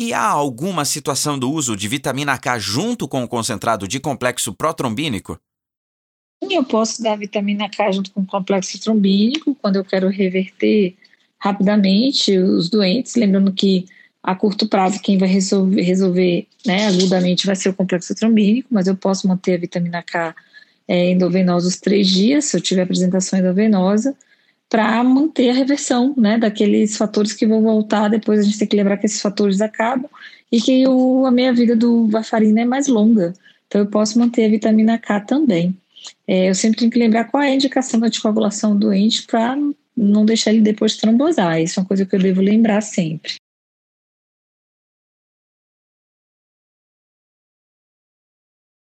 E há alguma situação do uso de vitamina K junto com o concentrado de complexo protrombínico? Eu posso dar vitamina K junto com complexo trombínico quando eu quero reverter rapidamente os doentes, lembrando que a curto prazo quem vai resolver, resolver né, agudamente vai ser o complexo trombínico, mas eu posso manter a vitamina K é, endovenosa os três dias, se eu tiver apresentação endovenosa, para manter a reversão né, daqueles fatores que vão voltar. Depois a gente tem que lembrar que esses fatores acabam e que o, a meia-vida do varfarina é mais longa. Então eu posso manter a vitamina K também. É, eu sempre tenho que lembrar qual é a indicação da anticoagulação doente para não deixar ele depois trombosar. Isso é uma coisa que eu devo lembrar sempre.